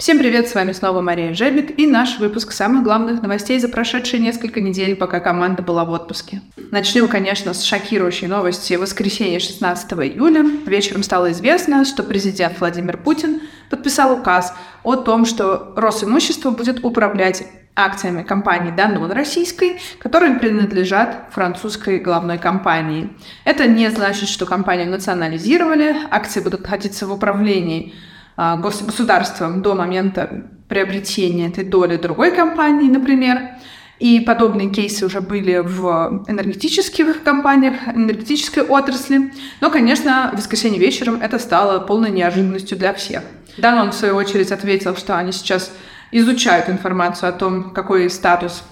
Всем привет, с вами снова Мария Жебик и наш выпуск самых главных новостей за прошедшие несколько недель, пока команда была в отпуске. Начнем, конечно, с шокирующей новости. В воскресенье 16 июля вечером стало известно, что президент Владимир Путин подписал указ о том, что Росимущество будет управлять акциями компании Danone российской, которые принадлежат французской главной компании. Это не значит, что компанию национализировали, акции будут находиться в управлении государством до момента приобретения этой доли другой компании, например. И подобные кейсы уже были в энергетических компаниях, энергетической отрасли. Но, конечно, в воскресенье вечером это стало полной неожиданностью для всех. Данон, в свою очередь, ответил, что они сейчас изучают информацию о том, какой статус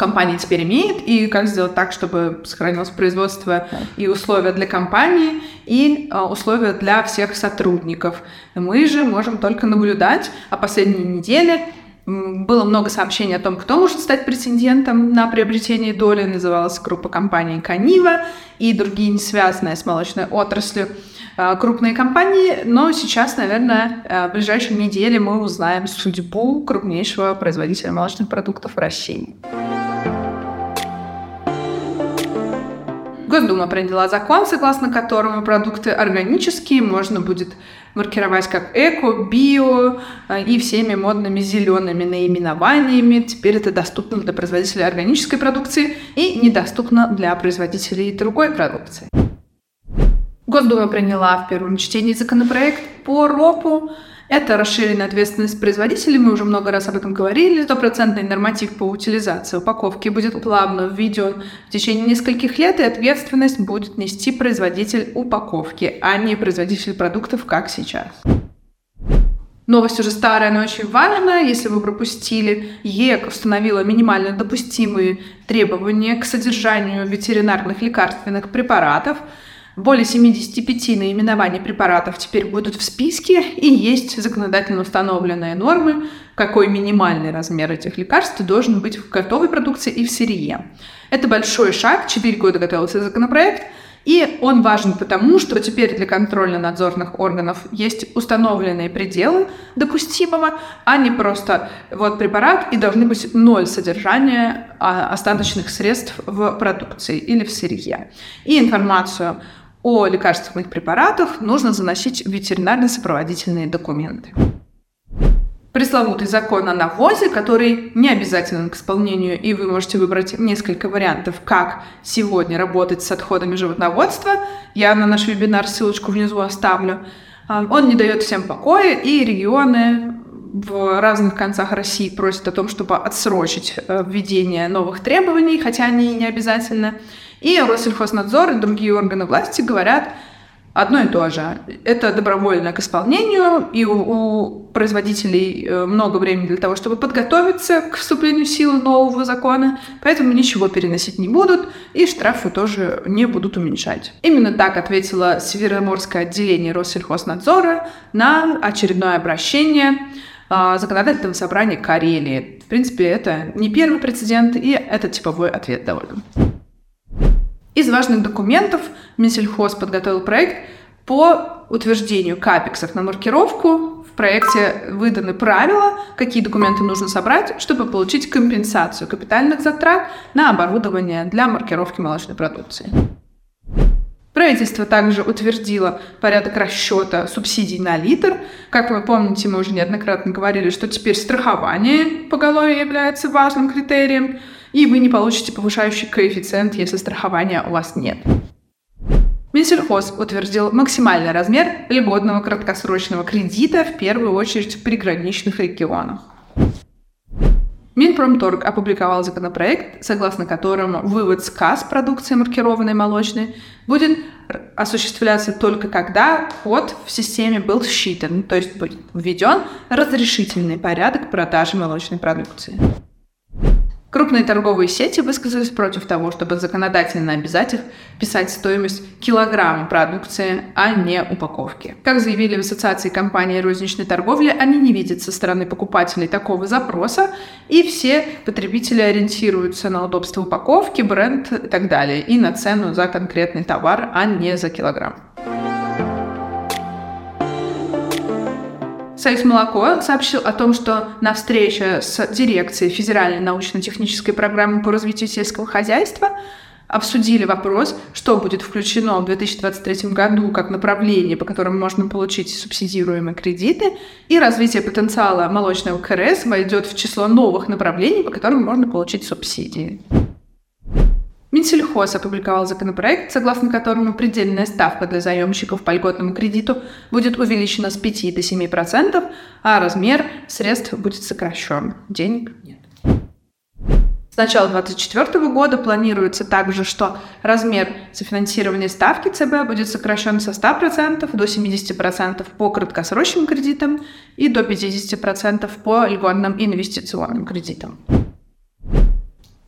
компания теперь имеет, и как сделать так, чтобы сохранилось производство и условия для компании, и э, условия для всех сотрудников. Мы же можем только наблюдать, а последние недели было много сообщений о том, кто может стать претендентом на приобретение доли. Называлась группа компаний Канива и другие не связанные с молочной отраслью э, крупные компании. Но сейчас, наверное, э, в ближайшие недели мы узнаем судьбу крупнейшего производителя молочных продуктов в России. Госдума приняла закон, согласно которому продукты органические можно будет маркировать как эко, био э, и всеми модными зелеными наименованиями. Теперь это доступно для производителей органической продукции и недоступно для производителей другой продукции. Госдума приняла в первом чтении законопроект по РОПу, это расширенная ответственность производителей, мы уже много раз об этом говорили. Стопроцентный норматив по утилизации упаковки будет плавно введен в течение нескольких лет, и ответственность будет нести производитель упаковки, а не производитель продуктов, как сейчас. Новость уже старая, но очень важная. Если вы пропустили, ЕК установила минимально допустимые требования к содержанию ветеринарных лекарственных препаратов – более 75 наименований препаратов теперь будут в списке, и есть законодательно установленные нормы, какой минимальный размер этих лекарств должен быть в готовой продукции и в сырье. Это большой шаг, 4 года готовился законопроект, и он важен потому, что теперь для контрольно-надзорных органов есть установленные пределы допустимого, а не просто вот препарат и должны быть ноль содержания а, остаточных средств в продукции или в сырье. И информацию о лекарственных препаратах нужно заносить в ветеринарно-сопроводительные документы. Пресловутый закон о навозе, который не обязателен к исполнению, и вы можете выбрать несколько вариантов, как сегодня работать с отходами животноводства. Я на наш вебинар ссылочку внизу оставлю. А, он не дает всем покоя, и регионы в разных концах России просят о том, чтобы отсрочить э, введение новых требований, хотя они не обязательно. И Россельхознадзор и другие органы власти говорят одно и то же. Это добровольно к исполнению, и у, у производителей э, много времени для того, чтобы подготовиться к вступлению в силу нового закона, поэтому ничего переносить не будут, и штрафы тоже не будут уменьшать. Именно так ответило Североморское отделение Россельхознадзора на очередное обращение э, законодательного собрания Карелии. В принципе, это не первый прецедент, и это типовой ответ довольно. Из важных документов Минсельхоз подготовил проект по утверждению капексов на маркировку. В проекте выданы правила, какие документы нужно собрать, чтобы получить компенсацию капитальных затрат на оборудование для маркировки молочной продукции. Правительство также утвердило порядок расчета субсидий на литр. Как вы помните, мы уже неоднократно говорили, что теперь страхование поголовья является важным критерием и вы не получите повышающий коэффициент, если страхования у вас нет. Минсельхоз утвердил максимальный размер льготного краткосрочного кредита в первую очередь в приграничных регионах. Минпромторг опубликовал законопроект, согласно которому вывод с касс продукции маркированной молочной будет осуществляться только когда код в системе был считан, то есть будет введен разрешительный порядок продажи молочной продукции. Крупные торговые сети высказались против того, чтобы законодательно обязать их писать стоимость килограмма продукции, а не упаковки. Как заявили в Ассоциации компаний розничной торговли, они не видят со стороны покупателей такого запроса, и все потребители ориентируются на удобство упаковки, бренд и так далее, и на цену за конкретный товар, а не за килограмм. Союз молоко сообщил о том, что на встрече с дирекцией Федеральной научно-технической программы по развитию сельского хозяйства обсудили вопрос, что будет включено в 2023 году как направление, по которому можно получить субсидируемые кредиты, и развитие потенциала молочного КРС войдет в число новых направлений, по которым можно получить субсидии. Минсельхоз опубликовал законопроект, согласно которому предельная ставка для заемщиков по льготному кредиту будет увеличена с 5 до 7%, а размер средств будет сокращен. Денег нет. С начала 2024 года планируется также, что размер софинансирования ставки ЦБ будет сокращен со 100% до 70% по краткосрочным кредитам и до 50% по льготным инвестиционным кредитам.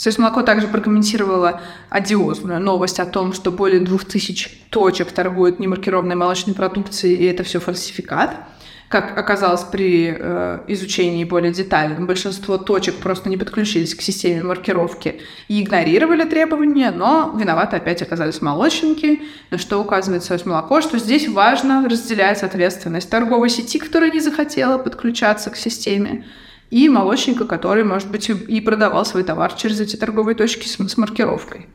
Союз молоко также прокомментировала одиозную новость о том, что более 2000 точек торгуют немаркированной молочной продукцией, и это все фальсификат. Как оказалось при э, изучении более детальном, большинство точек просто не подключились к системе маркировки и игнорировали требования, но виноваты опять оказались молочники, на что указывает Союз молоко, что здесь важно разделять ответственность торговой сети, которая не захотела подключаться к системе, и молочника, который, может быть, и продавал свой товар через эти торговые точки с, маркировкой.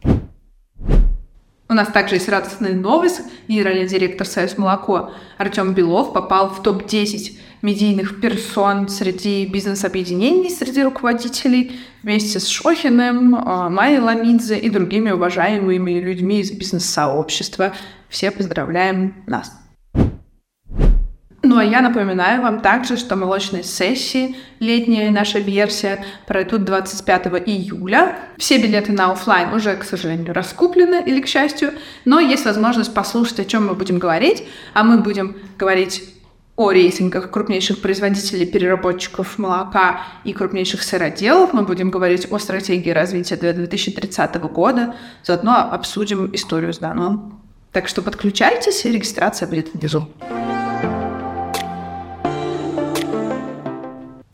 У нас также есть радостная новость. Генеральный директор Союз молоко Артем Белов попал в топ-10 медийных персон среди бизнес-объединений, среди руководителей, вместе с Шохиным, а, Майей Ламидзе и другими уважаемыми людьми из бизнес-сообщества. Все поздравляем нас! Ну а я напоминаю вам также, что молочные сессии, летняя наша версия, пройдут 25 июля. Все билеты на офлайн уже, к сожалению, раскуплены или к счастью, но есть возможность послушать, о чем мы будем говорить, а мы будем говорить о рейтингах крупнейших производителей переработчиков молока и крупнейших сыроделов. Мы будем говорить о стратегии развития до 2030 года. Заодно обсудим историю с Даном. Так что подключайтесь, регистрация будет внизу.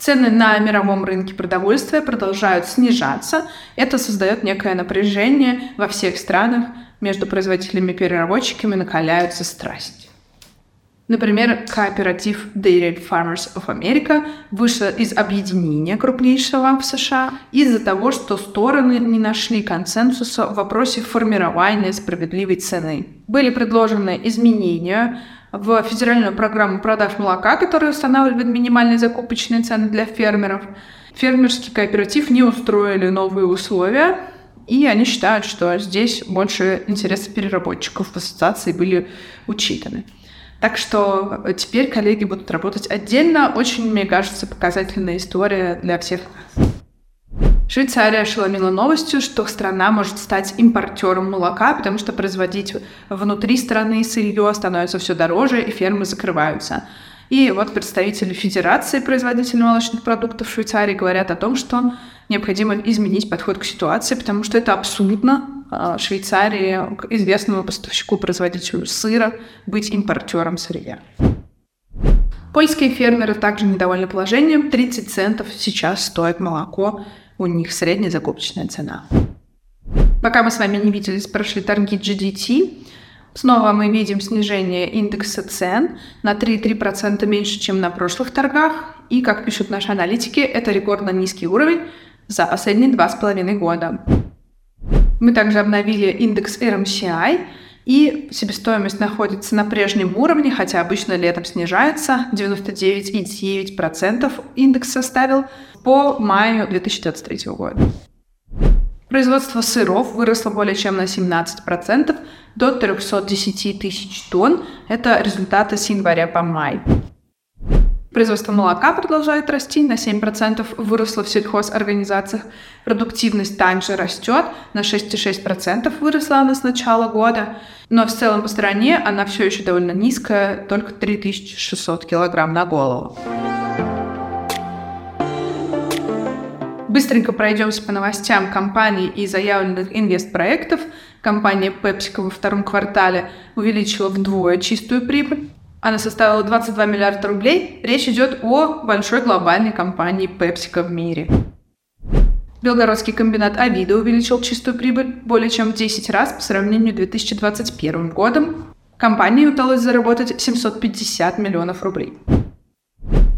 Цены на мировом рынке продовольствия продолжают снижаться. Это создает некое напряжение во всех странах. Между производителями и переработчиками накаляются страсти. Например, кооператив Dairy Farmers of America вышел из объединения крупнейшего в США из-за того, что стороны не нашли консенсуса в вопросе формирования справедливой цены. Были предложены изменения в федеральную программу продаж молока, которая устанавливает минимальные закупочные цены для фермеров. Фермерский кооператив не устроили новые условия, и они считают, что здесь больше интересы переработчиков в ассоциации были учитаны. Так что теперь коллеги будут работать отдельно. Очень, мне кажется, показательная история для всех нас. Швейцария ошеломила новостью, что страна может стать импортером молока, потому что производить внутри страны сырье становится все дороже, и фермы закрываются. И вот представители Федерации производителей молочных продуктов Швейцарии говорят о том, что необходимо изменить подход к ситуации, потому что это абсурдно а, Швейцарии, известному поставщику, производителю сыра, быть импортером сырья. Польские фермеры также недовольны положением. 30 центов сейчас стоит молоко у них средняя закупочная цена. Пока мы с вами не виделись, прошли торги GDT. Снова мы видим снижение индекса цен на 3,3% меньше, чем на прошлых торгах. И, как пишут наши аналитики, это рекордно низкий уровень за последние два с половиной года. Мы также обновили индекс RMCI, и себестоимость находится на прежнем уровне, хотя обычно летом снижается. 99,9% индекс составил по маю 2023 года. Производство сыров выросло более чем на 17% до 310 тысяч тонн. Это результаты с января по май. Производство молока продолжает расти, на 7% выросло в сельхозорганизациях. Продуктивность также растет, на 6,6% выросла она с начала года. Но в целом по стране она все еще довольно низкая, только 3600 килограмм на голову. Быстренько пройдемся по новостям компаний и заявленных инвестпроектов. Компания PepsiCo во втором квартале увеличила вдвое чистую прибыль. Она составила 22 миллиарда рублей. Речь идет о большой глобальной компании PepsiCo в мире. Белгородский комбинат Авида увеличил чистую прибыль более чем в 10 раз по сравнению с 2021 годом. Компании удалось заработать 750 миллионов рублей.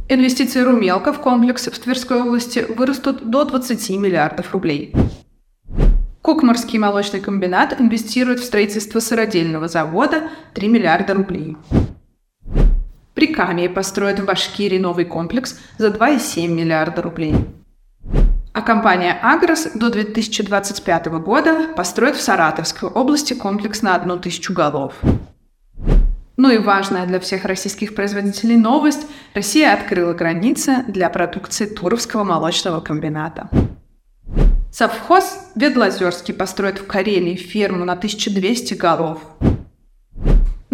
Инвестиции Румелка в комплекс в Тверской области вырастут до 20 миллиардов рублей. Кукмарский молочный комбинат инвестирует в строительство сыродельного завода 3 миллиарда рублей. Прикамье построит в Башкирии новый комплекс за 2,7 миллиарда рублей. А компания «Агрос» до 2025 года построит в Саратовской области комплекс на одну тысячу голов. Ну и важная для всех российских производителей новость – Россия открыла границы для продукции Туровского молочного комбината. Совхоз Ведлозерский построит в Карелии ферму на 1200 голов.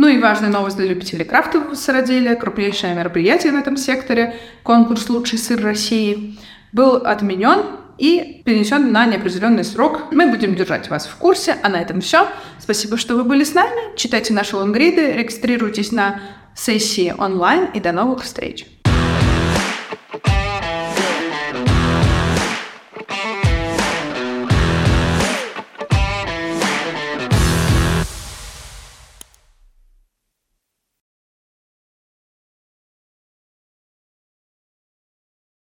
Ну и важная новость для любителей крафтового сыроделия, крупнейшее мероприятие в этом секторе, конкурс «Лучший сыр России», был отменен и перенесен на неопределенный срок. Мы будем держать вас в курсе. А на этом все. Спасибо, что вы были с нами. Читайте наши лонгриды, регистрируйтесь на сессии онлайн и до новых встреч.